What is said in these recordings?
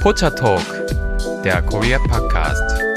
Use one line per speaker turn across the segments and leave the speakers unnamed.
Pocha Talk, der Korea Podcast.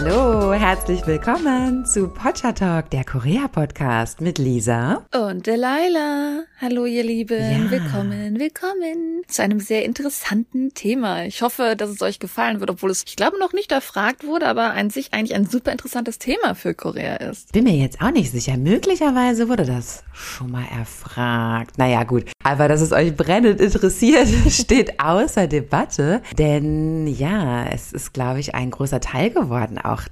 Hallo, herzlich willkommen zu Pocha Talk, der Korea-Podcast mit Lisa.
Und Delilah. Hallo, ihr Lieben.
Ja.
Willkommen, willkommen zu einem sehr interessanten Thema. Ich hoffe, dass es euch gefallen wird, obwohl es, ich glaube, noch nicht erfragt wurde, aber an sich eigentlich ein super interessantes Thema für Korea ist.
Bin mir jetzt auch nicht sicher. Möglicherweise wurde das schon mal erfragt. Naja, gut. Aber dass es euch brennend interessiert, steht außer Debatte. Denn ja, es ist, glaube ich, ein großer Teil geworden, auch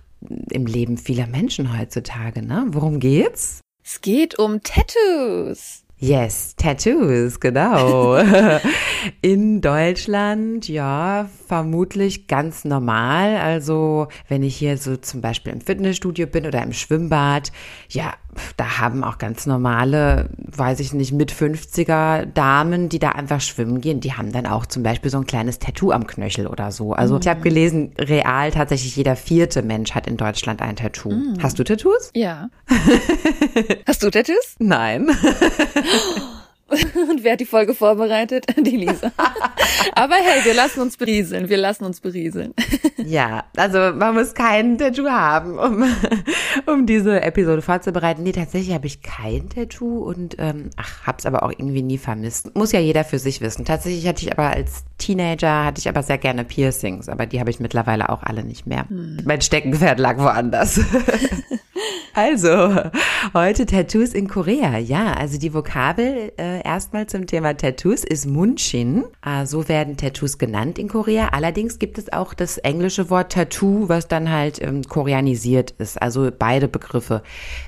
im Leben vieler Menschen heutzutage. Ne? Worum geht's?
Es geht um Tattoos.
Yes, Tattoos, genau. In Deutschland, ja, vermutlich ganz normal. Also, wenn ich hier so zum Beispiel im Fitnessstudio bin oder im Schwimmbad, ja, da haben auch ganz normale, weiß ich nicht, mit 50er Damen, die da einfach schwimmen gehen, die haben dann auch zum Beispiel so ein kleines Tattoo am Knöchel oder so. Also, ich habe gelesen, real tatsächlich jeder vierte Mensch hat in Deutschland ein Tattoo. Hast du Tattoos?
Ja. Hast du Tattoos?
Nein.
Und wer hat die Folge vorbereitet? Die Lisa. aber hey, wir lassen uns berieseln. Wir lassen uns berieseln.
Ja, also man muss kein Tattoo haben, um, um diese Episode vorzubereiten. Nee, tatsächlich habe ich kein Tattoo und ähm, ach, hab's aber auch irgendwie nie vermisst. Muss ja jeder für sich wissen. Tatsächlich hatte ich aber als Teenager hatte ich aber sehr gerne Piercings, aber die habe ich mittlerweile auch alle nicht mehr. Mein Steckenpferd lag woanders. Also, heute Tattoos in Korea. Ja, also die Vokabel äh, erstmal zum Thema Tattoos ist Munchin. Äh, so werden Tattoos genannt in Korea. Allerdings gibt es auch das englische Wort Tattoo, was dann halt ähm, koreanisiert ist. Also beide Begriffe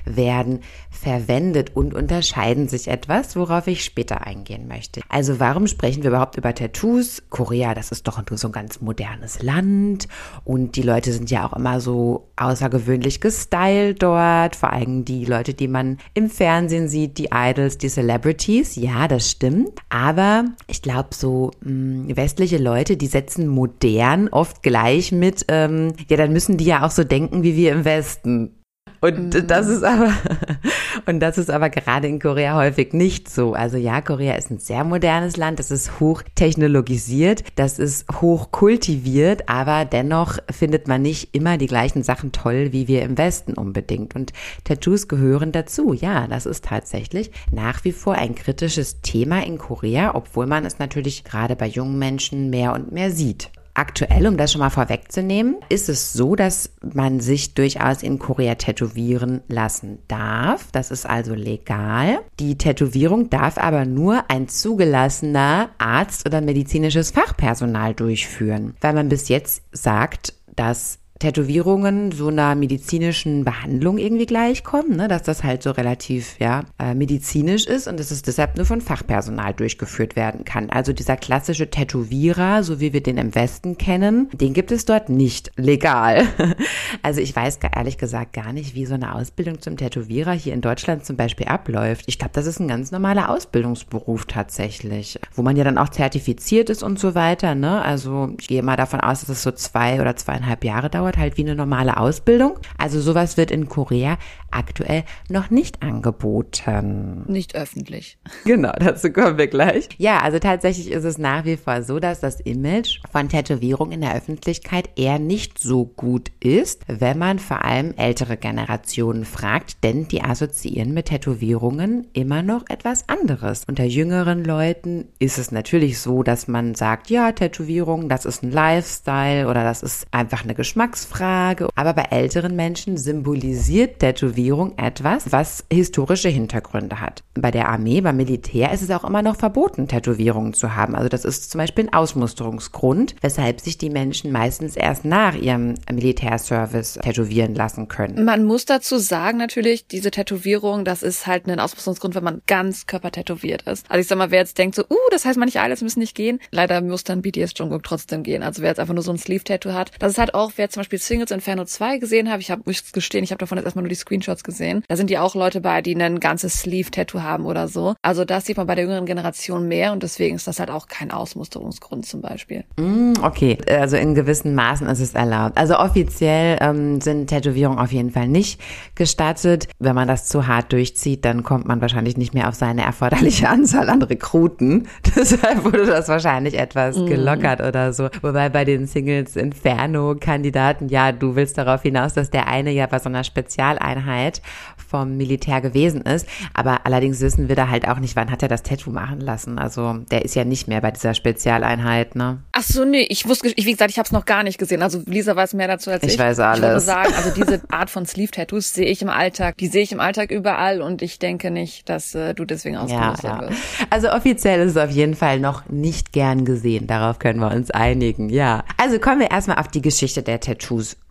werden verwendet und unterscheiden sich etwas, worauf ich später eingehen möchte. Also warum sprechen wir überhaupt über Tattoos? Korea, das ist doch so ein ganz modernes Land und die Leute sind ja auch immer so außergewöhnlich gestylt dort, vor allem die Leute, die man im Fernsehen sieht, die Idols, die Celebrities. Ja, das stimmt. Aber ich glaube, so mh, westliche Leute, die setzen modern oft gleich mit, ähm, ja, dann müssen die ja auch so denken wie wir im Westen. Und das ist aber, und das ist aber gerade in Korea häufig nicht so. Also ja, Korea ist ein sehr modernes Land, das ist hoch technologisiert, das ist hoch kultiviert, aber dennoch findet man nicht immer die gleichen Sachen toll wie wir im Westen unbedingt. Und Tattoos gehören dazu. Ja, das ist tatsächlich nach wie vor ein kritisches Thema in Korea, obwohl man es natürlich gerade bei jungen Menschen mehr und mehr sieht. Aktuell, um das schon mal vorwegzunehmen, ist es so, dass man sich durchaus in Korea tätowieren lassen darf. Das ist also legal. Die Tätowierung darf aber nur ein zugelassener Arzt oder medizinisches Fachpersonal durchführen, weil man bis jetzt sagt, dass Tätowierungen so einer medizinischen Behandlung irgendwie gleichkommen, ne? dass das halt so relativ ja äh, medizinisch ist und dass es deshalb nur von Fachpersonal durchgeführt werden kann. Also dieser klassische Tätowierer, so wie wir den im Westen kennen, den gibt es dort nicht legal. Also ich weiß ehrlich gesagt gar nicht, wie so eine Ausbildung zum Tätowierer hier in Deutschland zum Beispiel abläuft. Ich glaube, das ist ein ganz normaler Ausbildungsberuf tatsächlich, wo man ja dann auch zertifiziert ist und so weiter. Ne? Also ich gehe mal davon aus, dass es so zwei oder zweieinhalb Jahre dauert, halt wie eine normale Ausbildung. Also sowas wird in Korea aktuell noch nicht angeboten.
Nicht öffentlich.
Genau, dazu kommen wir gleich. Ja, also tatsächlich ist es nach wie vor so, dass das Image von Tätowierung in der Öffentlichkeit eher nicht so gut ist, wenn man vor allem ältere Generationen fragt, denn die assoziieren mit Tätowierungen immer noch etwas anderes. Unter jüngeren Leuten ist es natürlich so, dass man sagt, ja, Tätowierung, das ist ein Lifestyle oder das ist einfach eine Geschmacksfrage. Aber bei älteren Menschen symbolisiert Tätowierung etwas, was historische Hintergründe hat. Bei der Armee, beim Militär ist es auch immer noch verboten, Tätowierungen zu haben. Also das ist zum Beispiel ein Ausmusterungsgrund, weshalb sich die Menschen meistens erst nach ihrem Militärservice tätowieren lassen können.
Man muss dazu sagen, natürlich, diese Tätowierung, das ist halt ein Ausmusterungsgrund, wenn man ganz körpertätowiert ist. Also ich sag mal, wer jetzt denkt so, uh, das heißt, manche Idols müssen nicht gehen, leider muss dann BTS Jungkook trotzdem gehen. Also wer jetzt einfach nur so ein Sleeve-Tattoo hat, das ist halt auch, wer zum Beispiel Beispiel Singles Inferno 2 gesehen habe, ich habe, muss gestehen, ich habe davon jetzt erstmal nur die Screenshots gesehen, da sind ja auch Leute bei, die ein ganzes Sleeve-Tattoo haben oder so. Also das sieht man bei der jüngeren Generation mehr und deswegen ist das halt auch kein Ausmusterungsgrund zum Beispiel.
Mm, okay, also in gewissen Maßen ist es erlaubt. Also offiziell ähm, sind Tätowierungen auf jeden Fall nicht gestattet. Wenn man das zu hart durchzieht, dann kommt man wahrscheinlich nicht mehr auf seine erforderliche Anzahl an Rekruten. Deshalb wurde das wahrscheinlich etwas mm. gelockert oder so. Wobei bei den Singles Inferno-Kandidaten, ja, du willst darauf hinaus, dass der eine ja bei so einer Spezialeinheit vom Militär gewesen ist. Aber allerdings wissen wir da halt auch nicht, wann hat er das Tattoo machen lassen. Also der ist ja nicht mehr bei dieser Spezialeinheit, ne?
Ach so, nee, ich wusste, ich, wie gesagt, ich habe es noch gar nicht gesehen. Also Lisa weiß mehr dazu als ich.
Ich weiß alles.
Ich würde sagen, also diese Art von Sleeve-Tattoos sehe ich im Alltag, die sehe ich im Alltag überall und ich denke nicht, dass äh, du deswegen ausgelöst ja, ja. wirst.
Also offiziell ist es auf jeden Fall noch nicht gern gesehen. Darauf können wir uns einigen, ja. Also kommen wir erstmal auf die Geschichte der Tattoos.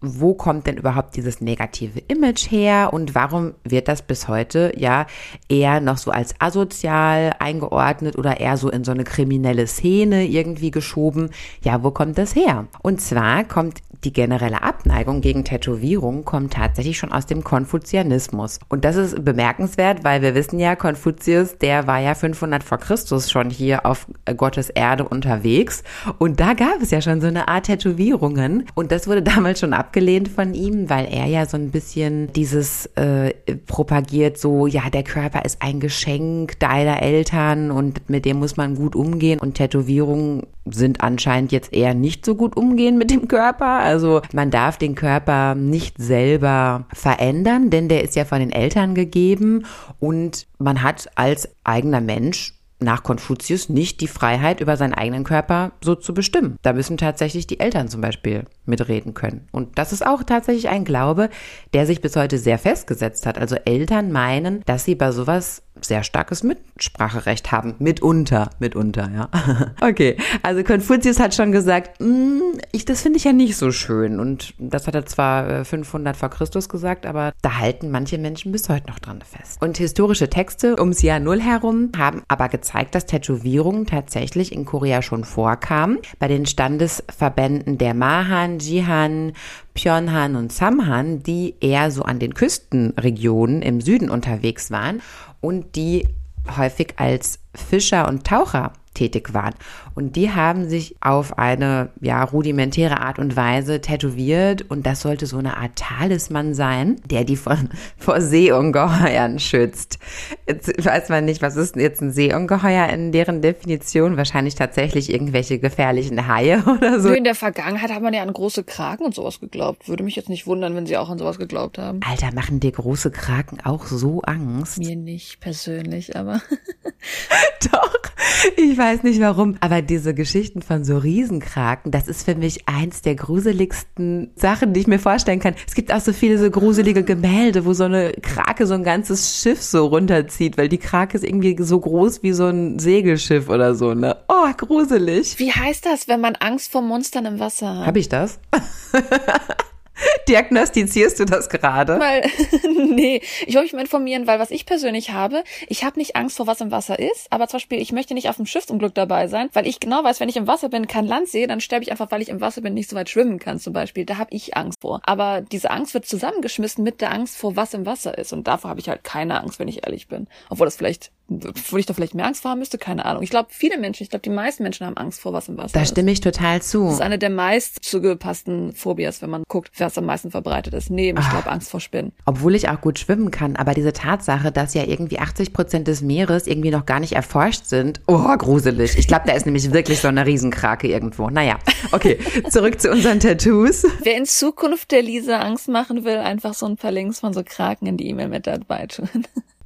Wo kommt denn überhaupt dieses negative Image her und warum wird das bis heute ja eher noch so als asozial eingeordnet oder eher so in so eine kriminelle Szene irgendwie geschoben. Ja, wo kommt das her? Und zwar kommt die generelle Abneigung gegen Tätowierungen kommt tatsächlich schon aus dem Konfuzianismus. Und das ist bemerkenswert, weil wir wissen ja, Konfuzius, der war ja 500 vor Christus schon hier auf Gottes Erde unterwegs. Und da gab es ja schon so eine Art Tätowierungen. Und das wurde damals schon abgelehnt von ihm, weil er ja so ein bisschen dieses äh, propagiert, so, ja, der Körper ist ein Geschenk deiner Eltern und mit dem muss man gut umgehen. Und Tätowierungen sind anscheinend jetzt eher nicht so gut umgehen mit dem Körper. Also man darf den Körper nicht selber verändern, denn der ist ja von den Eltern gegeben und man hat als eigener Mensch nach Konfuzius nicht die Freiheit, über seinen eigenen Körper so zu bestimmen. Da müssen tatsächlich die Eltern zum Beispiel mitreden können. Und das ist auch tatsächlich ein Glaube, der sich bis heute sehr festgesetzt hat. Also Eltern meinen, dass sie bei sowas sehr starkes Mitspracherecht haben. Mitunter, mitunter, ja. Okay, also Konfuzius hat schon gesagt, mm, ich, das finde ich ja nicht so schön. Und das hat er zwar 500 äh, vor Christus gesagt, aber da halten manche Menschen bis heute noch dran fest. Und historische Texte ums Jahr Null herum haben aber gezeigt, dass Tätowierungen tatsächlich in Korea schon vorkamen. Bei den Standesverbänden der Mahan, Jihan, Pyeonhan und Samhan, die eher so an den Küstenregionen im Süden unterwegs waren und die häufig als Fischer und Taucher tätig waren. Und die haben sich auf eine ja rudimentäre Art und Weise tätowiert und das sollte so eine Art Talisman sein, der die von vor Seeungeheuern schützt. Jetzt weiß man nicht, was ist jetzt ein Seeungeheuer in deren Definition? Wahrscheinlich tatsächlich irgendwelche gefährlichen Haie oder so.
In der Vergangenheit hat man ja an große Kraken und sowas geglaubt. Würde mich jetzt nicht wundern, wenn sie auch an sowas geglaubt haben.
Alter, machen dir große Kraken auch so Angst?
Mir nicht persönlich, aber
Doch, ich weiß nicht warum, aber diese Geschichten von so Riesenkraken, das ist für mich eins der gruseligsten Sachen, die ich mir vorstellen kann. Es gibt auch so viele so gruselige Gemälde, wo so eine Krake so ein ganzes Schiff so runterzieht, weil die Krake ist irgendwie so groß wie so ein Segelschiff oder so, ne? Oh, gruselig.
Wie heißt das, wenn man Angst vor Monstern im Wasser hat?
Hab ich das? Diagnostizierst du das gerade?
Weil, nee, ich wollte mich mal informieren, weil was ich persönlich habe, ich habe nicht Angst vor was im Wasser ist, aber zum Beispiel, ich möchte nicht auf dem Schiffsunglück dabei sein, weil ich genau weiß, wenn ich im Wasser bin, kein Land sehe, dann sterbe ich einfach, weil ich im Wasser bin, nicht so weit schwimmen kann zum Beispiel. Da habe ich Angst vor. Aber diese Angst wird zusammengeschmissen mit der Angst vor was im Wasser ist. Und davor habe ich halt keine Angst, wenn ich ehrlich bin. Obwohl das vielleicht wo ich da vielleicht mehr Angst vor haben müsste, keine Ahnung. Ich glaube, viele Menschen, ich glaube, die meisten Menschen haben Angst vor was im Wasser.
Da stimme ich total zu.
Das ist eine der meist zugepassten Phobias, wenn man guckt, wer es am meisten verbreitet ist. Nee, ich glaube Angst vor Spinnen.
Obwohl ich auch gut schwimmen kann, aber diese Tatsache, dass ja irgendwie 80 Prozent des Meeres irgendwie noch gar nicht erforscht sind, oh, gruselig. Ich glaube, da ist nämlich wirklich so eine Riesenkrake irgendwo. Naja, okay, zurück zu unseren Tattoos.
Wer in Zukunft der Lisa Angst machen will, einfach so ein paar Links von so Kraken in die E-Mail mit dabei tun.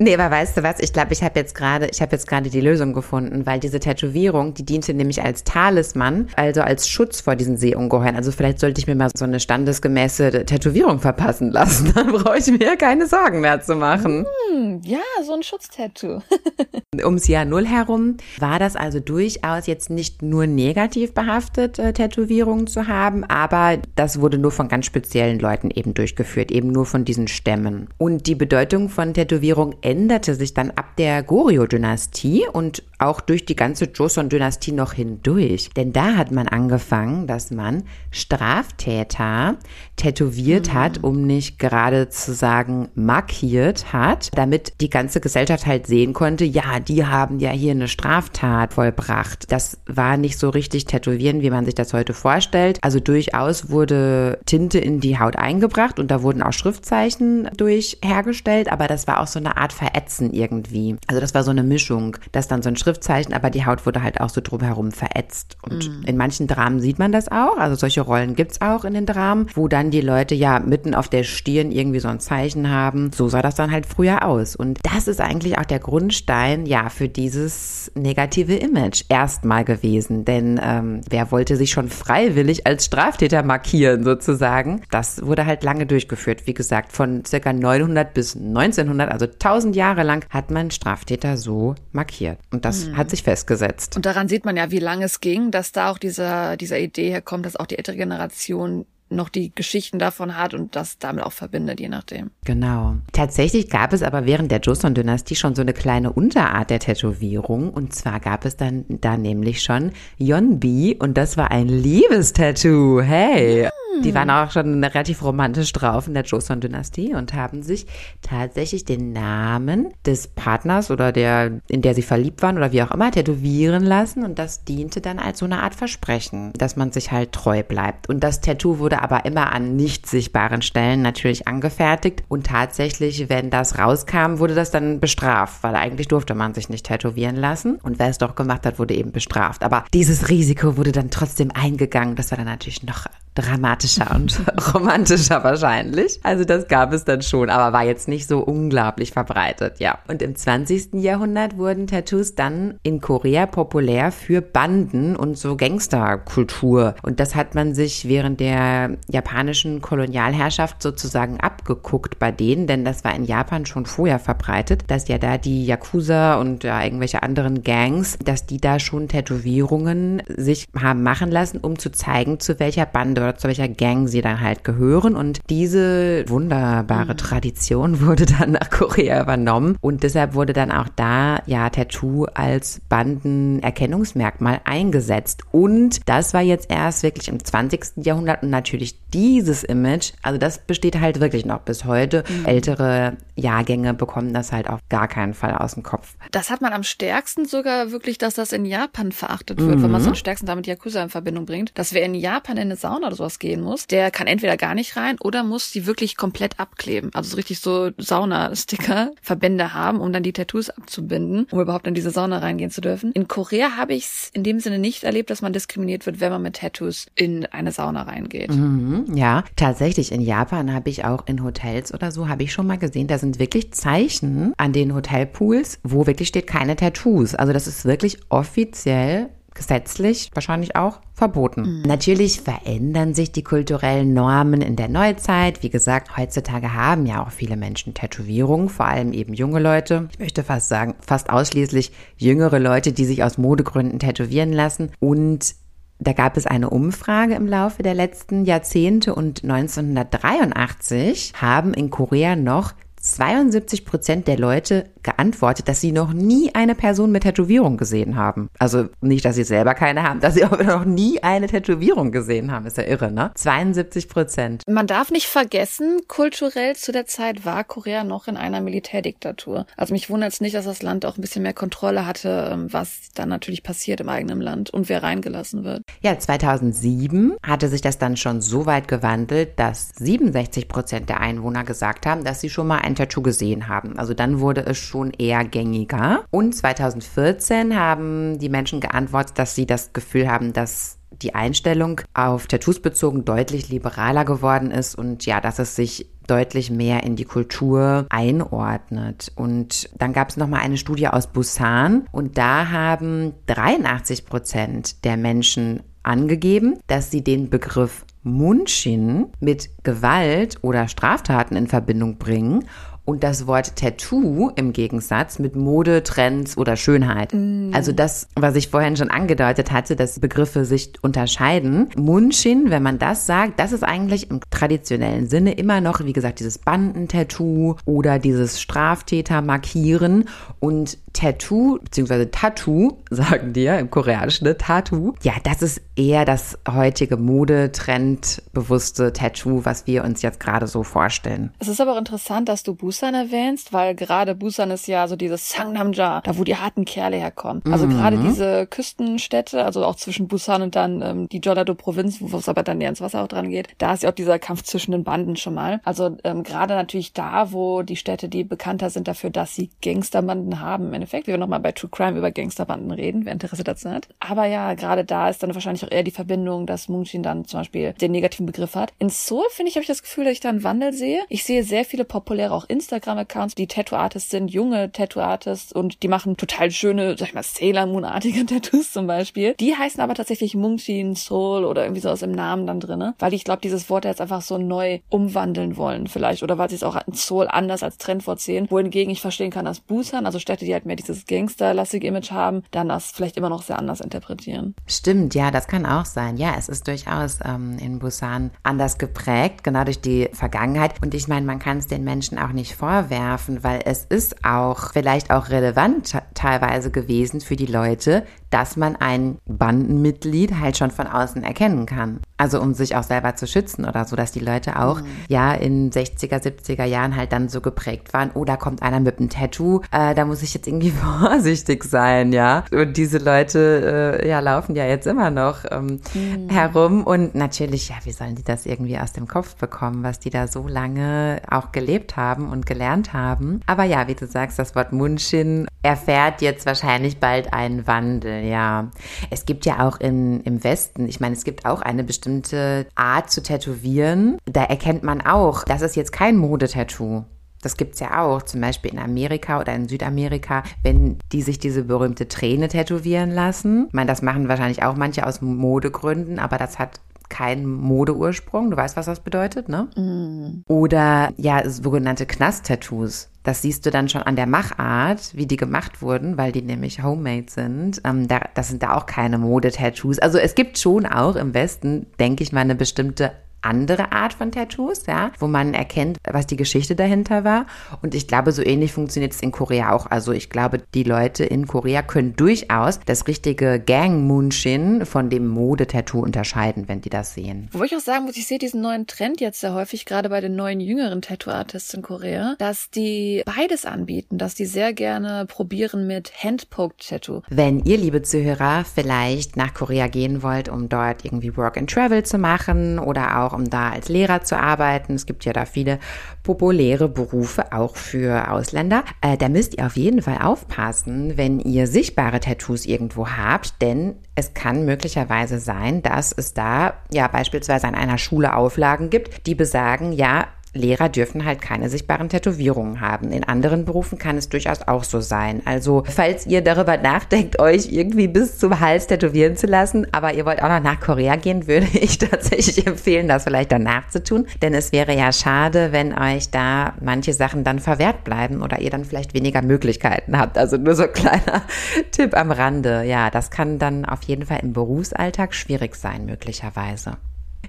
Nee, aber weißt du was? Ich glaube, ich habe jetzt gerade, ich habe jetzt gerade die Lösung gefunden, weil diese Tätowierung, die diente nämlich als Talisman, also als Schutz vor diesen Seeungeheuern. Also vielleicht sollte ich mir mal so eine standesgemäße Tätowierung verpassen lassen. Dann brauche ich mir keine Sorgen mehr zu machen.
Hm, ja, so ein Schutztattoo.
Ums Jahr Null herum war das also durchaus jetzt nicht nur negativ behaftet, äh, Tätowierungen zu haben, aber das wurde nur von ganz speziellen Leuten eben durchgeführt, eben nur von diesen Stämmen. Und die Bedeutung von Tätowierung änderte sich dann ab der Goryeo-Dynastie und auch durch die ganze Joseon-Dynastie noch hindurch. Denn da hat man angefangen, dass man Straftäter tätowiert mhm. hat, um nicht gerade zu sagen markiert hat, damit die ganze Gesellschaft halt sehen konnte, ja, die haben ja hier eine Straftat vollbracht. Das war nicht so richtig tätowieren, wie man sich das heute vorstellt. Also durchaus wurde Tinte in die Haut eingebracht und da wurden auch Schriftzeichen durch hergestellt, aber das war auch so eine Art Verätzen irgendwie. Also das war so eine Mischung, dass dann so ein Schriftzeichen, aber die Haut wurde halt auch so drumherum verätzt. Und mhm. in manchen Dramen sieht man das auch. Also solche Rollen gibt's auch in den Dramen, wo dann die Leute ja mitten auf der Stirn irgendwie so ein Zeichen haben. So sah das dann halt früher aus. Und das ist eigentlich auch der Grundstein, ja, für dieses negative Image erstmal gewesen. Denn ähm, wer wollte sich schon freiwillig als Straftäter markieren, sozusagen? Das wurde halt lange durchgeführt. Wie gesagt, von circa 900 bis 1900, also 1000 Jahre lang, hat man Straftäter so markiert. Und das mhm. hat sich festgesetzt.
Und daran sieht man ja, wie lange es ging, dass da auch dieser, dieser Idee herkommt, dass auch die ältere Generation noch die Geschichten davon hat und das damit auch verbindet, je nachdem.
Genau. Tatsächlich gab es aber während der Joseon-Dynastie schon so eine kleine Unterart der Tätowierung. Und zwar gab es dann da nämlich schon Yonbi und das war ein Liebestattoo. Hey! Die waren auch schon relativ romantisch drauf in der Joseon-Dynastie und haben sich tatsächlich den Namen des Partners oder der, in der sie verliebt waren oder wie auch immer, tätowieren lassen. Und das diente dann als so eine Art Versprechen, dass man sich halt treu bleibt. Und das Tattoo wurde aber immer an nicht sichtbaren Stellen natürlich angefertigt. Und tatsächlich, wenn das rauskam, wurde das dann bestraft, weil eigentlich durfte man sich nicht tätowieren lassen. Und wer es doch gemacht hat, wurde eben bestraft. Aber dieses Risiko wurde dann trotzdem eingegangen. Das war dann natürlich noch dramatischer und romantischer wahrscheinlich. Also das gab es dann schon, aber war jetzt nicht so unglaublich verbreitet, ja. Und im 20. Jahrhundert wurden Tattoos dann in Korea populär für Banden und so Gangsterkultur. Und das hat man sich während der japanischen Kolonialherrschaft sozusagen abgeguckt bei denen, denn das war in Japan schon vorher verbreitet, dass ja da die Yakuza und ja, irgendwelche anderen Gangs, dass die da schon Tätowierungen sich haben machen lassen, um zu zeigen, zu welcher Bande oder zu welcher Gang sie dann halt gehören. Und diese wunderbare mhm. Tradition wurde dann nach Korea übernommen. Und deshalb wurde dann auch da ja Tattoo als Bandenerkennungsmerkmal eingesetzt. Und das war jetzt erst wirklich im 20. Jahrhundert und natürlich dieses Image, also das besteht halt wirklich noch bis heute. Mhm. Ältere Jahrgänge bekommen das halt auf gar keinen Fall aus dem Kopf.
Das hat man am stärksten sogar wirklich, dass das in Japan verachtet wird, mhm. wenn man es am stärksten damit Yakuza in Verbindung bringt. Dass wer in Japan in eine Sauna oder sowas gehen muss, der kann entweder gar nicht rein oder muss die wirklich komplett abkleben. Also so richtig so Sauna-Sticker, Verbände haben, um dann die Tattoos abzubinden, um überhaupt in diese Sauna reingehen zu dürfen. In Korea habe ich es in dem Sinne nicht erlebt, dass man diskriminiert wird, wenn man mit Tattoos in eine Sauna reingeht.
Mhm, ja, tatsächlich. In Japan habe ich auch in Hotels oder so, habe ich schon mal gesehen, da sind wirklich Zeichen an den Hotelpools, wo wirklich steht keine Tattoos. Also das ist wirklich offiziell gesetzlich wahrscheinlich auch verboten. Mhm. Natürlich verändern sich die kulturellen Normen in der Neuzeit. Wie gesagt, heutzutage haben ja auch viele Menschen Tätowierungen, vor allem eben junge Leute. Ich möchte fast sagen, fast ausschließlich jüngere Leute, die sich aus Modegründen tätowieren lassen. Und da gab es eine Umfrage im Laufe der letzten Jahrzehnte und 1983 haben in Korea noch 72 Prozent der Leute geantwortet, dass sie noch nie eine Person mit Tätowierung gesehen haben. Also nicht, dass sie selber keine haben, dass sie auch noch nie eine Tätowierung gesehen haben. Ist ja irre, ne? 72 Prozent.
Man darf nicht vergessen, kulturell zu der Zeit war Korea noch in einer Militärdiktatur. Also mich wundert es nicht, dass das Land auch ein bisschen mehr Kontrolle hatte, ähm, was dann natürlich passiert im eigenen Land und wer reingelassen wird.
Ja, 2007 hatte sich das dann schon so weit gewandelt, dass 67 Prozent der Einwohner gesagt haben, dass sie schon mal ein ein Tattoo gesehen haben. Also dann wurde es schon eher gängiger. Und 2014 haben die Menschen geantwortet, dass sie das Gefühl haben, dass die Einstellung auf Tattoos bezogen deutlich liberaler geworden ist und ja, dass es sich deutlich mehr in die Kultur einordnet. Und dann gab es noch mal eine Studie aus Busan und da haben 83 Prozent der Menschen angegeben, dass sie den Begriff Munshin mit Gewalt oder Straftaten in Verbindung bringen und das Wort Tattoo im Gegensatz mit Mode, Trends oder Schönheit. Also das, was ich vorhin schon angedeutet hatte, dass Begriffe sich unterscheiden. Munshin, wenn man das sagt, das ist eigentlich im traditionellen Sinne immer noch, wie gesagt, dieses Bandentattoo oder dieses Straftäter markieren und Tattoo, beziehungsweise Tattoo, sagen die ja im Koreanischen, ne? Tattoo. Ja, das ist eher das heutige Modetrend-bewusste Tattoo, was wir uns jetzt gerade so vorstellen.
Es ist aber auch interessant, dass du Busan erwähnst, weil gerade Busan ist ja so dieses Sangnamja, da wo die harten Kerle herkommen. Also gerade diese Küstenstädte, also auch zwischen Busan und dann ähm, die Jeollado-Provinz, wo es aber dann näher ins Wasser auch dran geht, da ist ja auch dieser Kampf zwischen den Banden schon mal. Also ähm, gerade natürlich da, wo die Städte, die bekannter sind dafür, dass sie Gangsterbanden haben, im Endeffekt. Wir werden nochmal bei True Crime über Gangsterbanden reden, wer Interesse dazu hat. Aber ja, gerade da ist dann wahrscheinlich auch eher die Verbindung, dass Moonshin dann zum Beispiel den negativen Begriff hat. In Seoul, finde ich, habe ich das Gefühl, dass ich da einen Wandel sehe. Ich sehe sehr viele populäre auch Instagram-Accounts, die Tattoo-Artists sind, junge Tattoo-Artists und die machen total schöne, sag ich mal, Sailor Moon-artige Tattoos zum Beispiel. Die heißen aber tatsächlich Moonshin, Soul oder irgendwie sowas im Namen dann drinne, weil ich glaube, dieses Wort jetzt einfach so neu umwandeln wollen vielleicht oder weil sie es auch in Seoul anders als Trendwort sehen, wohingegen ich verstehen kann, dass Busan, also Städte, die halt mehr dieses Gangster-lastige Image haben, dann das vielleicht immer noch sehr anders interpretieren.
Stimmt, ja, das kann auch sein. Ja, es ist durchaus ähm, in Busan anders geprägt, genau durch die Vergangenheit. Und ich meine, man kann es den Menschen auch nicht vorwerfen, weil es ist auch vielleicht auch relevant teilweise gewesen für die Leute, dass man ein Bandenmitglied halt schon von außen erkennen kann. Also um sich auch selber zu schützen oder so, dass die Leute auch mhm. ja in 60er, 70er Jahren halt dann so geprägt waren, oh, da kommt einer mit einem Tattoo, äh, da muss ich jetzt irgendwie vorsichtig sein, ja. Und diese Leute äh, ja laufen ja jetzt immer noch ähm, mhm. herum und natürlich, ja, wie sollen die das irgendwie aus dem Kopf bekommen, was die da so lange auch gelebt haben und gelernt haben. Aber ja, wie du sagst, das Wort Munshin erfährt jetzt wahrscheinlich bald einen Wandel, ja. Es gibt ja auch in, im Westen, ich meine, es gibt auch eine bestimmte Art zu tätowieren. Da erkennt man auch, das ist jetzt kein Modetattoo. Das gibt's ja auch, zum Beispiel in Amerika oder in Südamerika, wenn die sich diese berühmte Träne tätowieren lassen. Ich meine, das machen wahrscheinlich auch manche aus Modegründen, aber das hat keinen Modeursprung. Du weißt, was das bedeutet, ne? Mm. Oder ja, sogenannte Knast-Tattoos. Das siehst du dann schon an der Machart, wie die gemacht wurden, weil die nämlich homemade sind. Ähm, da, das sind da auch keine Modetattoos. Also es gibt schon auch im Westen, denke ich mal, eine bestimmte andere Art von Tattoos, ja, wo man erkennt, was die Geschichte dahinter war. Und ich glaube, so ähnlich funktioniert es in Korea auch. Also ich glaube, die Leute in Korea können durchaus das richtige Gang Moonshin von dem Modetattoo unterscheiden, wenn die das sehen.
Wo ich auch sagen muss, ich sehe diesen neuen Trend jetzt sehr häufig, gerade bei den neuen jüngeren Tattoo-Artists in Korea, dass die beides anbieten, dass die sehr gerne probieren mit Handpoked-Tattoo.
Wenn ihr, liebe Zuhörer, vielleicht nach Korea gehen wollt, um dort irgendwie Work and Travel zu machen oder auch auch um da als Lehrer zu arbeiten. Es gibt ja da viele populäre Berufe auch für Ausländer. Äh, da müsst ihr auf jeden Fall aufpassen, wenn ihr sichtbare Tattoos irgendwo habt, denn es kann möglicherweise sein, dass es da ja beispielsweise an einer Schule Auflagen gibt, die besagen, ja, Lehrer dürfen halt keine sichtbaren Tätowierungen haben. In anderen Berufen kann es durchaus auch so sein. Also, falls ihr darüber nachdenkt, euch irgendwie bis zum Hals tätowieren zu lassen, aber ihr wollt auch noch nach Korea gehen, würde ich tatsächlich empfehlen, das vielleicht danach zu tun. Denn es wäre ja schade, wenn euch da manche Sachen dann verwehrt bleiben oder ihr dann vielleicht weniger Möglichkeiten habt. Also nur so ein kleiner Tipp am Rande. Ja, das kann dann auf jeden Fall im Berufsalltag schwierig sein, möglicherweise.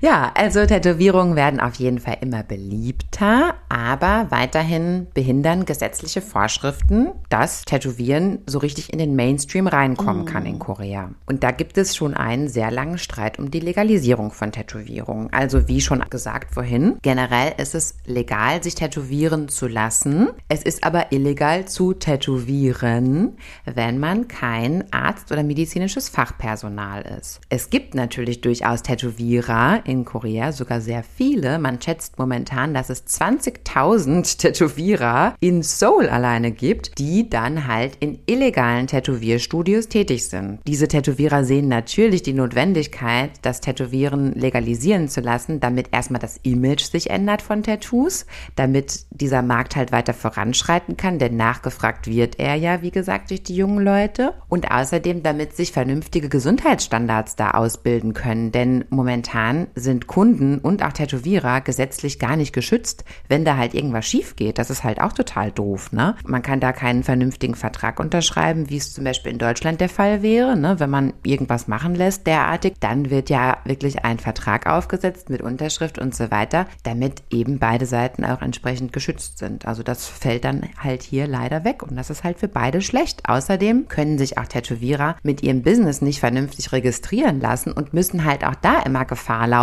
Ja, also Tätowierungen werden auf jeden Fall immer beliebter, aber weiterhin behindern gesetzliche Vorschriften, dass Tätowieren so richtig in den Mainstream reinkommen mm. kann in Korea. Und da gibt es schon einen sehr langen Streit um die Legalisierung von Tätowierungen. Also wie schon gesagt vorhin, generell ist es legal, sich tätowieren zu lassen. Es ist aber illegal zu tätowieren, wenn man kein Arzt oder medizinisches Fachpersonal ist. Es gibt natürlich durchaus Tätowierer in Korea, sogar sehr viele. Man schätzt momentan, dass es 20.000 Tätowierer in Seoul alleine gibt, die dann halt in illegalen Tätowierstudios tätig sind. Diese Tätowierer sehen natürlich die Notwendigkeit, das Tätowieren legalisieren zu lassen, damit erstmal das Image sich ändert von Tattoos, damit dieser Markt halt weiter voranschreiten kann, denn nachgefragt wird er ja, wie gesagt, durch die jungen Leute und außerdem, damit sich vernünftige Gesundheitsstandards da ausbilden können, denn momentan sind Kunden und auch Tätowierer gesetzlich gar nicht geschützt, wenn da halt irgendwas schief geht. Das ist halt auch total doof, ne? Man kann da keinen vernünftigen Vertrag unterschreiben, wie es zum Beispiel in Deutschland der Fall wäre, ne? Wenn man irgendwas machen lässt derartig, dann wird ja wirklich ein Vertrag aufgesetzt mit Unterschrift und so weiter, damit eben beide Seiten auch entsprechend geschützt sind. Also das fällt dann halt hier leider weg und das ist halt für beide schlecht. Außerdem können sich auch Tätowierer mit ihrem Business nicht vernünftig registrieren lassen und müssen halt auch da immer Gefahr laufen,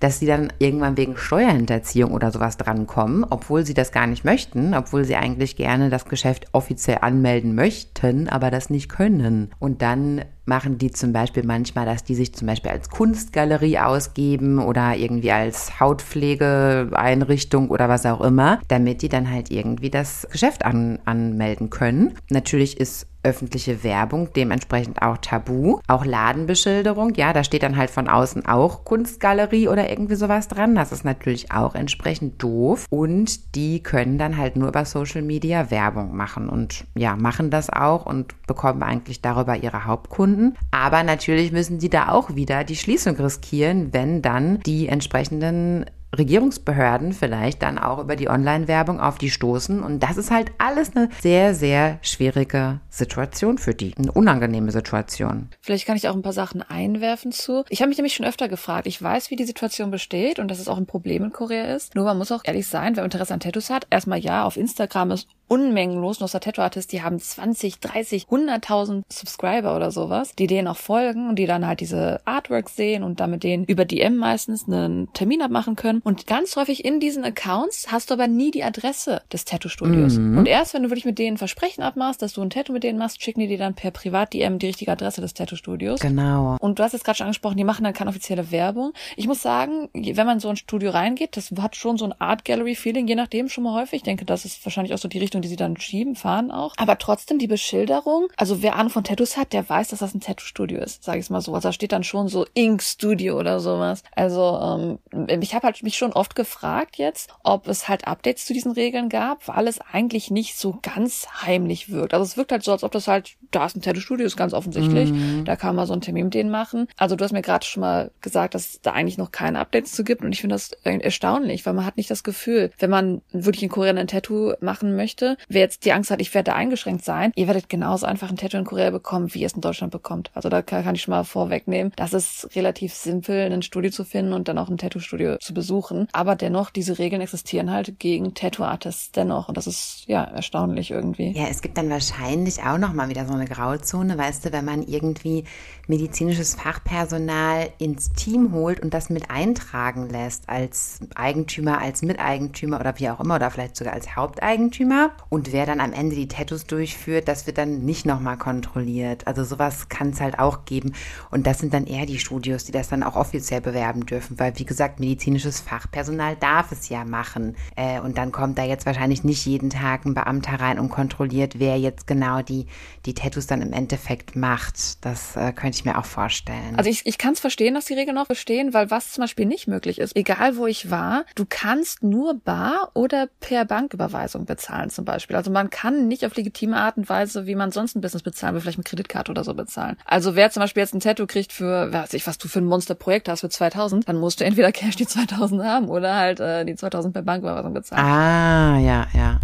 dass sie dann irgendwann wegen Steuerhinterziehung oder sowas drankommen, obwohl sie das gar nicht möchten, obwohl sie eigentlich gerne das Geschäft offiziell anmelden möchten, aber das nicht können. Und dann machen die zum Beispiel manchmal, dass die sich zum Beispiel als Kunstgalerie ausgeben oder irgendwie als Hautpflegeeinrichtung oder was auch immer, damit die dann halt irgendwie das Geschäft an, anmelden können. Natürlich ist öffentliche Werbung, dementsprechend auch tabu. Auch Ladenbeschilderung, ja, da steht dann halt von außen auch Kunstgalerie oder irgendwie sowas dran. Das ist natürlich auch entsprechend doof. Und die können dann halt nur über Social Media Werbung machen und ja, machen das auch und bekommen eigentlich darüber ihre Hauptkunden. Aber natürlich müssen sie da auch wieder die Schließung riskieren, wenn dann die entsprechenden Regierungsbehörden vielleicht dann auch über die Online-Werbung auf die stoßen. Und das ist halt alles eine sehr, sehr schwierige Situation für die. Eine unangenehme Situation.
Vielleicht kann ich auch ein paar Sachen einwerfen zu. Ich habe mich nämlich schon öfter gefragt. Ich weiß, wie die Situation besteht und dass es auch ein Problem in Korea ist. Nur man muss auch ehrlich sein, wer Interesse an Tattoos hat, erstmal ja, auf Instagram ist unmengenlos Nostra Tattoo Artists, die haben 20, 30, 100.000 Subscriber oder sowas, die denen auch folgen und die dann halt diese Artworks sehen und damit denen über DM meistens einen Termin abmachen können. Und ganz häufig in diesen Accounts hast du aber nie die Adresse des Tattoo-Studios. Mhm. Und erst wenn du wirklich mit denen Versprechen abmachst, dass du ein Tattoo mit denen machst, schicken die dir dann per Privat-DM die richtige Adresse des Tattoo-Studios.
Genau.
Und du hast jetzt gerade schon angesprochen, die machen dann keine offizielle Werbung. Ich muss sagen, wenn man so ein Studio reingeht, das hat schon so ein Art Gallery-Feeling, je nachdem schon mal häufig. Ich denke, das ist wahrscheinlich auch so die Richtung, Richtung, die sie dann schieben, fahren auch. Aber trotzdem die Beschilderung, also wer Ahnung von Tattoos hat, der weiß, dass das ein Tattoo-Studio ist, sage ich mal so. Also da steht dann schon so Ink Studio oder sowas. Also ähm, ich habe halt mich schon oft gefragt jetzt, ob es halt Updates zu diesen Regeln gab, weil es eigentlich nicht so ganz heimlich wirkt. Also es wirkt halt so, als ob das halt, da ist ein Tattoo-Studio, ist ganz offensichtlich. Mhm. Da kann man so einen Termin mit denen machen. Also du hast mir gerade schon mal gesagt, dass es da eigentlich noch keine Updates zu gibt und ich finde das erstaunlich, weil man hat nicht das Gefühl, wenn man wirklich in Korea ein Tattoo machen möchte, wer jetzt die Angst hat, ich werde eingeschränkt sein, ihr werdet genauso einfach ein Tattoo in Korea bekommen, wie ihr es in Deutschland bekommt. Also da kann, ich schon mal vorwegnehmen, das ist relativ simpel, ein Studio zu finden und dann auch ein Tattoo-Studio zu besuchen. Aber dennoch, diese Regeln existieren halt gegen Tattoo-Artists dennoch. Und das ist ja erstaunlich irgendwie.
Ja, es gibt dann wahrscheinlich auch noch mal wieder so eine Grauzone, weißt du, wenn man irgendwie medizinisches Fachpersonal ins Team holt und das mit eintragen lässt als Eigentümer, als Miteigentümer oder wie auch immer oder vielleicht sogar als Haupteigentümer. Und wer dann am Ende die Tattoos durchführt, das wird dann nicht nochmal kontrolliert. Also sowas kann es halt auch geben. Und das sind dann eher die Studios, die das dann auch offiziell bewerben dürfen, weil wie gesagt, medizinisches Fachpersonal darf es ja machen. Äh, und dann kommt da jetzt wahrscheinlich nicht jeden Tag ein Beamter rein und kontrolliert, wer jetzt genau die, die Tattoos dann im Endeffekt macht. Das äh, könnte ich mir auch vorstellen.
Also ich, ich kann es verstehen, dass die Regeln noch bestehen, weil was zum Beispiel nicht möglich ist, egal wo ich war, du kannst nur bar oder per Banküberweisung bezahlen zum Beispiel. Also man kann nicht auf legitime Art und Weise, wie man sonst ein Business bezahlen will, vielleicht mit Kreditkarte oder so bezahlen. Also wer zum Beispiel jetzt ein Tattoo kriegt für, weiß ich, was du für ein Monsterprojekt hast für 2000, dann musst du entweder Cash die 2000 haben oder halt äh, die 2000 per Banküberweisung bezahlen.
Ah, ja, ja.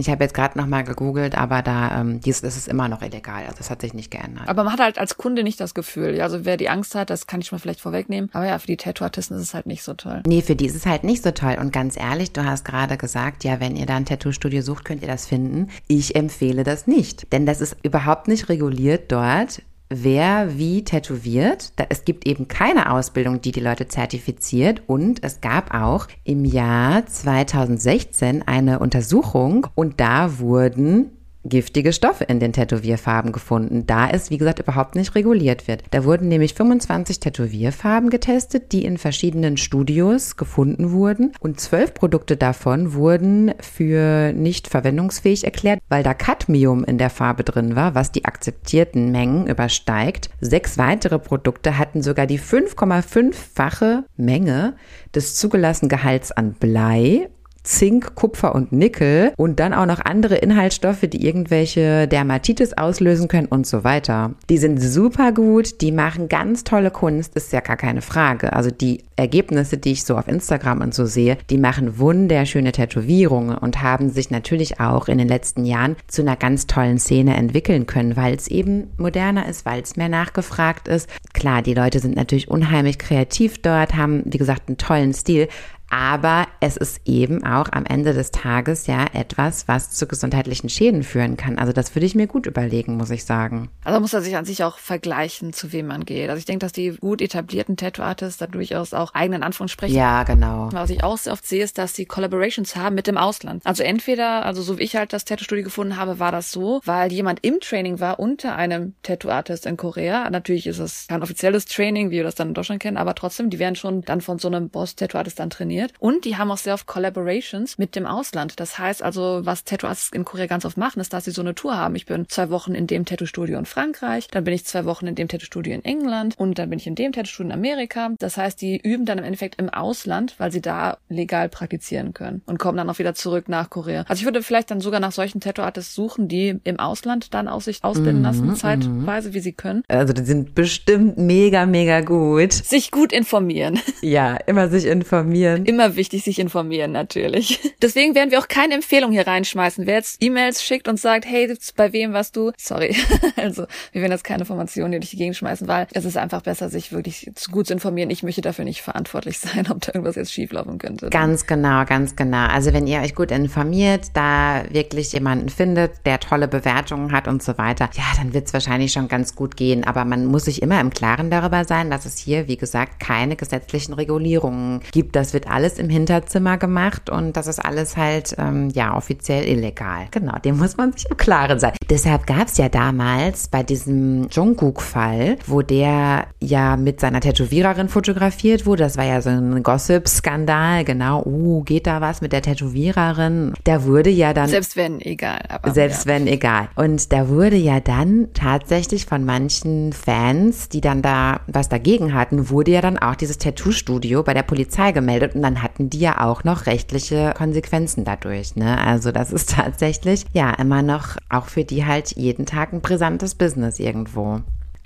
Ich habe jetzt gerade nochmal gegoogelt, aber da ähm, dies, das ist immer noch illegal. Also das hat sich nicht geändert.
Aber man hat halt als Kunde nicht das Gefühl. Also wer die Angst hat, das kann ich mal vielleicht vorwegnehmen. Aber ja, für die Tattoo-Artisten ist es halt nicht so toll.
Nee, für die ist es halt nicht so toll. Und ganz ehrlich, du hast gerade gesagt, ja, wenn ihr da ein Tattoo-Studio sucht, könnt ihr das finden. Ich empfehle das nicht. Denn das ist überhaupt nicht reguliert dort wer wie tätowiert. Es gibt eben keine Ausbildung, die die Leute zertifiziert. Und es gab auch im Jahr 2016 eine Untersuchung und da wurden giftige Stoffe in den Tätowierfarben gefunden, da es, wie gesagt, überhaupt nicht reguliert wird. Da wurden nämlich 25 Tätowierfarben getestet, die in verschiedenen Studios gefunden wurden und zwölf Produkte davon wurden für nicht verwendungsfähig erklärt, weil da Cadmium in der Farbe drin war, was die akzeptierten Mengen übersteigt. Sechs weitere Produkte hatten sogar die 5,5-fache Menge des zugelassenen Gehalts an Blei Zink, Kupfer und Nickel und dann auch noch andere Inhaltsstoffe, die irgendwelche Dermatitis auslösen können und so weiter. Die sind super gut, die machen ganz tolle Kunst, ist ja gar keine Frage. Also die Ergebnisse, die ich so auf Instagram und so sehe, die machen wunderschöne Tätowierungen und haben sich natürlich auch in den letzten Jahren zu einer ganz tollen Szene entwickeln können, weil es eben moderner ist, weil es mehr nachgefragt ist. Klar, die Leute sind natürlich unheimlich kreativ dort, haben, wie gesagt, einen tollen Stil, aber es ist eben auch am Ende des Tages ja etwas, was zu gesundheitlichen Schäden führen kann. Also das würde ich mir gut überlegen, muss ich sagen.
Also muss er sich an sich auch vergleichen, zu wem man geht. Also ich denke, dass die gut etablierten Tattoo-Artists da durchaus auch eigenen Anfang sprechen.
Ja, genau.
Was ich auch sehr oft sehe, ist, dass sie Collaborations haben mit dem Ausland. Also entweder, also so wie ich halt das Tattoo-Studio gefunden habe, war das so, weil jemand im Training war unter einem Tattoo-Artist in Korea. Natürlich ist es kein offizielles Training, wie wir das dann in Deutschland kennen, aber trotzdem, die werden schon dann von so einem Boss-Tattoo-Artist dann trainiert trainiert. Und die haben auch sehr oft Collaborations mit dem Ausland. Das heißt also, was Tattoo-Artists in Korea ganz oft machen, ist, dass sie so eine Tour haben. Ich bin zwei Wochen in dem Tattoo-Studio in Frankreich, dann bin ich zwei Wochen in dem Tattoo-Studio in England und dann bin ich in dem Tattoo-Studio in Amerika. Das heißt, die üben dann im Endeffekt im Ausland, weil sie da legal praktizieren können und kommen dann auch wieder zurück nach Korea. Also ich würde vielleicht dann sogar nach solchen Tattoo-Artists suchen, die im Ausland dann auch sich ausbilden mhm, lassen, zeitweise, wie sie können.
Also die sind bestimmt mega, mega gut.
Sich gut informieren.
Ja, immer sich informieren
immer wichtig, sich informieren natürlich. Deswegen werden wir auch keine Empfehlung hier reinschmeißen. Wer jetzt E-Mails schickt und sagt, hey, bei wem warst du? Sorry. Also, wir werden jetzt keine Informationen hier durch die Gegend schmeißen, weil es ist einfach besser, sich wirklich gut zu informieren. Ich möchte dafür nicht verantwortlich sein, ob da irgendwas jetzt schieflaufen könnte.
Ganz genau, ganz genau. Also, wenn ihr euch gut informiert, da wirklich jemanden findet, der tolle Bewertungen hat und so weiter, ja, dann wird es wahrscheinlich schon ganz gut gehen. Aber man muss sich immer im Klaren darüber sein, dass es hier, wie gesagt, keine gesetzlichen Regulierungen gibt. Das wird alles alles im Hinterzimmer gemacht und das ist alles halt, ähm, ja, offiziell illegal. Genau, dem muss man sich im Klaren sein. Deshalb gab es ja damals bei diesem Jungkook-Fall, wo der ja mit seiner Tätowiererin fotografiert wurde, das war ja so ein Gossip-Skandal, genau, uh, geht da was mit der Tätowiererin? Da wurde ja dann...
Selbst wenn, egal.
Aber selbst ja. wenn, egal. Und da wurde ja dann tatsächlich von manchen Fans, die dann da was dagegen hatten, wurde ja dann auch dieses Tattoo-Studio bei der Polizei gemeldet und dann hatten die ja auch noch rechtliche Konsequenzen dadurch. Ne? Also das ist tatsächlich ja immer noch auch für die halt jeden Tag ein brisantes Business irgendwo.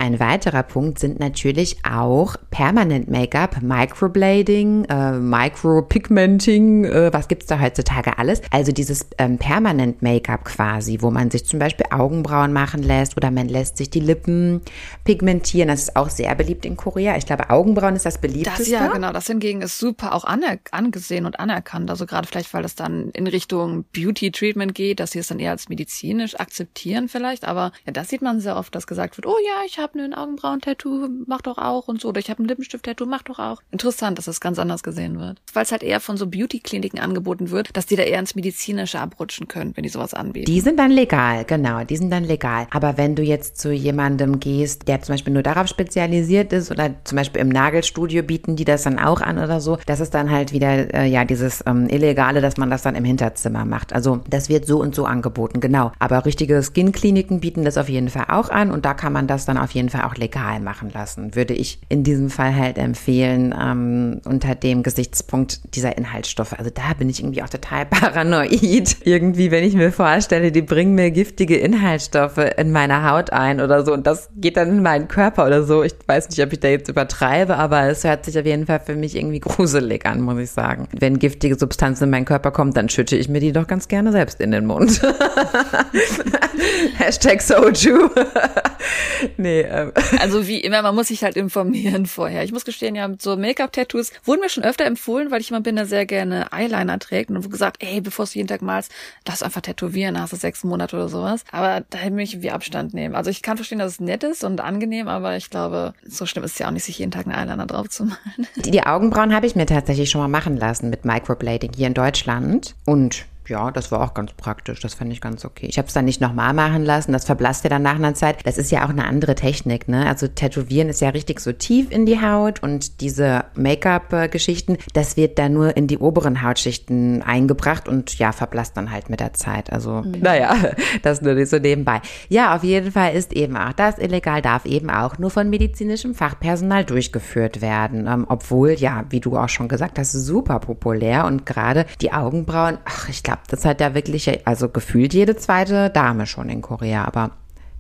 Ein weiterer Punkt sind natürlich auch Permanent Make-up, Microblading, äh, Micropigmenting, äh, was gibt's da heutzutage alles? Also dieses ähm, Permanent Make-up quasi, wo man sich zum Beispiel Augenbrauen machen lässt oder man lässt sich die Lippen pigmentieren. Das ist auch sehr beliebt in Korea. Ich glaube, Augenbrauen ist das beliebteste.
Das, ja, genau. Das hingegen ist super auch angesehen und anerkannt. Also gerade vielleicht, weil es dann in Richtung Beauty-Treatment geht, dass sie es dann eher als medizinisch akzeptieren vielleicht. Aber ja, das sieht man sehr oft, dass gesagt wird, oh ja, ich habe ein Augenbrauen-Tattoo, mach doch auch und so. Oder ich habe ein Lippenstift-Tattoo, mach doch auch. Interessant, dass das ganz anders gesehen wird. Weil es halt eher von so Beauty-Kliniken angeboten wird, dass die da eher ins Medizinische abrutschen können, wenn die sowas anbieten.
Die sind dann legal, genau, die sind dann legal. Aber wenn du jetzt zu jemandem gehst, der zum Beispiel nur darauf spezialisiert ist oder zum Beispiel im Nagelstudio bieten die das dann auch an oder so, das ist dann halt wieder, äh, ja, dieses ähm, Illegale, dass man das dann im Hinterzimmer macht. Also das wird so und so angeboten, genau. Aber richtige Skin-Kliniken bieten das auf jeden Fall auch an und da kann man das dann auf jeden Fall auch legal machen lassen. Würde ich in diesem Fall halt empfehlen, ähm, unter dem Gesichtspunkt dieser Inhaltsstoffe. Also da bin ich irgendwie auch total paranoid. irgendwie, wenn ich mir vorstelle, die bringen mir giftige Inhaltsstoffe in meine Haut ein oder so und das geht dann in meinen Körper oder so. Ich weiß nicht, ob ich da jetzt übertreibe, aber es hört sich auf jeden Fall für mich irgendwie gruselig an, muss ich sagen. Wenn giftige Substanzen in meinen Körper kommen, dann schütte ich mir die doch ganz gerne selbst in den Mund. Hashtag Soju.
nee, ähm. Also wie immer, man muss sich halt informieren vorher. Ich muss gestehen, ja, mit so Make-up-Tattoos wurden mir schon öfter empfohlen, weil ich jemand bin, der sehr gerne Eyeliner trägt und gesagt, ey, bevor du jeden Tag malst, lass einfach tätowieren, hast du sechs Monate oder sowas. Aber da will ich irgendwie Abstand nehmen. Also ich kann verstehen, dass es nett ist und angenehm, aber ich glaube, so schlimm ist es ja auch nicht, sich jeden Tag einen Eyeliner drauf zu malen.
Die, die Augenbrauen habe ich mir tatsächlich schon mal machen lassen mit Microblading hier in Deutschland und ja, das war auch ganz praktisch. Das fand ich ganz okay. Ich habe es dann nicht nochmal machen lassen. Das verblasst ja dann nach einer Zeit. Das ist ja auch eine andere Technik, ne? Also Tätowieren ist ja richtig so tief in die Haut und diese Make-up-Geschichten, das wird dann nur in die oberen Hautschichten eingebracht und ja, verblasst dann halt mit der Zeit. Also, mhm. naja, das nur so nebenbei. Ja, auf jeden Fall ist eben auch das illegal, darf eben auch nur von medizinischem Fachpersonal durchgeführt werden. Ähm, obwohl, ja, wie du auch schon gesagt hast, super populär und gerade die Augenbrauen, ach, ich glaube, das hat ja wirklich, also gefühlt jede zweite Dame schon in Korea, aber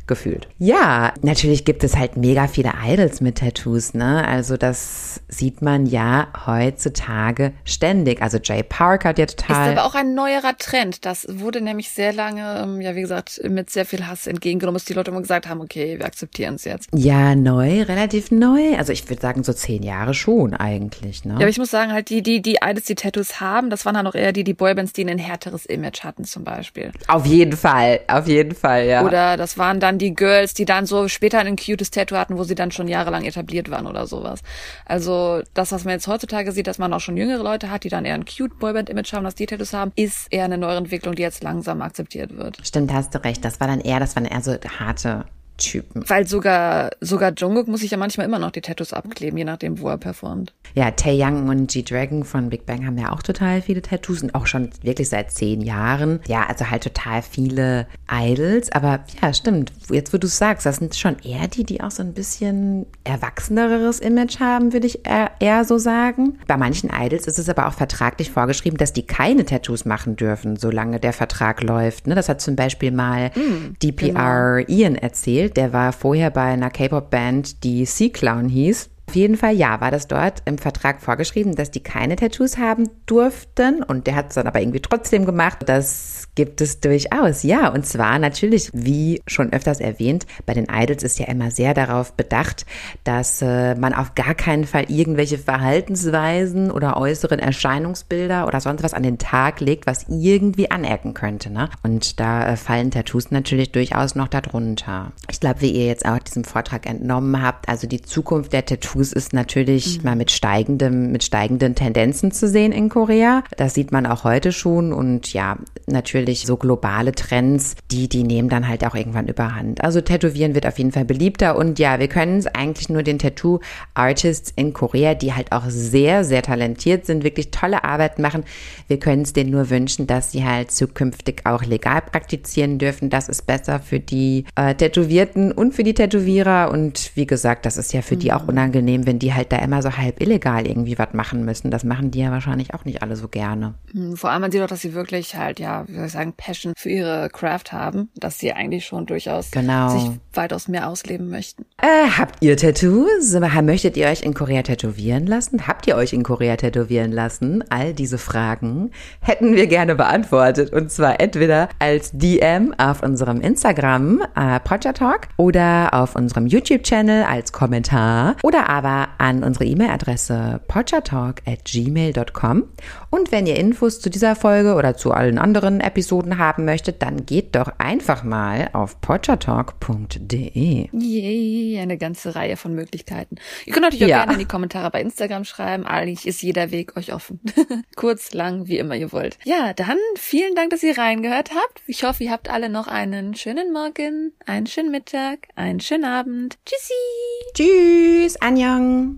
gefühlt. Ja, natürlich gibt es halt mega viele Idols mit Tattoos, ne? Also das sieht man ja heutzutage ständig. Also Jay Park hat ja total.
Ist aber auch ein neuerer Trend. Das wurde nämlich sehr lange, ähm, ja wie gesagt, mit sehr viel Hass entgegengenommen, dass die Leute immer gesagt haben, okay, wir akzeptieren es jetzt.
Ja, neu, relativ neu. Also ich würde sagen so zehn Jahre schon eigentlich, ne? Ja,
aber ich muss sagen, halt die, die, die Idols, die Tattoos haben, das waren dann auch eher die, die Boybands, die ein härteres Image hatten zum Beispiel.
Auf jeden Fall, auf jeden Fall, ja.
Oder das waren dann die Girls, die dann so später ein cutes Tattoo hatten, wo sie dann schon jahrelang etabliert waren oder sowas. Also das, was man jetzt heutzutage sieht, dass man auch schon jüngere Leute hat, die dann eher ein cute Boyband-Image haben, dass die Tattoos haben, ist eher eine neue Entwicklung, die jetzt langsam akzeptiert wird.
Stimmt, hast du recht. Das war dann eher, das waren eher so harte Typen.
Weil sogar, sogar Jungkook muss sich ja manchmal immer noch die Tattoos abkleben, je nachdem, wo er performt.
Ja, Taeyang und G-Dragon von Big Bang haben ja auch total viele Tattoos und auch schon wirklich seit zehn Jahren. Ja, also halt total viele Idols. Aber ja, stimmt. Jetzt, wo du es sagst, das sind schon eher die, die auch so ein bisschen erwachseneres Image haben, würde ich eher, so sagen. Bei manchen Idols ist es aber auch vertraglich vorgeschrieben, dass die keine Tattoos machen dürfen, solange der Vertrag läuft. Ne? Das hat zum Beispiel mal mm, DPR genau. Ian erzählt erzählt. Der war vorher bei einer K-Pop-Band, die Sea Clown hieß. Jeden Fall, ja, war das dort im Vertrag vorgeschrieben, dass die keine Tattoos haben durften. Und der hat es dann aber irgendwie trotzdem gemacht. Das gibt es durchaus, ja. Und zwar natürlich, wie schon öfters erwähnt, bei den Idols ist ja immer sehr darauf bedacht, dass äh, man auf gar keinen Fall irgendwelche Verhaltensweisen oder äußeren Erscheinungsbilder oder sonst was an den Tag legt, was irgendwie anecken könnte. Ne? Und da äh, fallen Tattoos natürlich durchaus noch darunter. Ich glaube, wie ihr jetzt auch diesem Vortrag entnommen habt, also die Zukunft der Tattoos ist natürlich mhm. mal mit steigendem, mit steigenden Tendenzen zu sehen in Korea. Das sieht man auch heute schon und ja, natürlich so globale Trends, die, die nehmen dann halt auch irgendwann überhand. Also Tätowieren wird auf jeden Fall beliebter und ja, wir können es eigentlich nur den Tattoo-Artists in Korea, die halt auch sehr, sehr talentiert sind, wirklich tolle Arbeit machen. Wir können es denen nur wünschen, dass sie halt zukünftig auch legal praktizieren dürfen. Das ist besser für die äh, Tätowierten und für die Tätowierer und wie gesagt, das ist ja für mhm. die auch mhm. Unangenehm, wenn die halt da immer so halb illegal irgendwie was machen müssen. Das machen die ja wahrscheinlich auch nicht alle so gerne.
Mhm, vor allem man sieht auch, dass sie wirklich halt, ja, wie soll ich sagen, Passion für ihre Craft haben, dass sie eigentlich schon durchaus genau. sich weitaus mehr ausleben möchten.
Äh, habt ihr Tattoos? Möchtet ihr euch in Korea tätowieren lassen? Habt ihr euch in Korea tätowieren lassen? All diese Fragen hätten wir gerne beantwortet. Und zwar entweder als DM auf unserem Instagram äh, Talk oder auf unserem YouTube-Channel als Kommentar oder aber an unsere E-Mail-Adresse podchatalk at gmail.com. Und wenn ihr Infos zu dieser Folge oder zu allen anderen Episoden haben möchtet, dann geht doch einfach mal auf podchatalk.de.
Yay, eine ganze Reihe von Möglichkeiten. Ihr könnt natürlich auch ja. gerne in die Kommentare bei Instagram schreiben. Eigentlich ist jeder Weg euch offen. Kurz, lang, wie immer ihr wollt. Ja, dann vielen Dank, dass ihr reingehört habt. Ich hoffe, ihr habt alle noch einen schönen Morgen, einen schönen Mittag, einen schönen Abend. Tschüssi.
Tschüss, Anjang.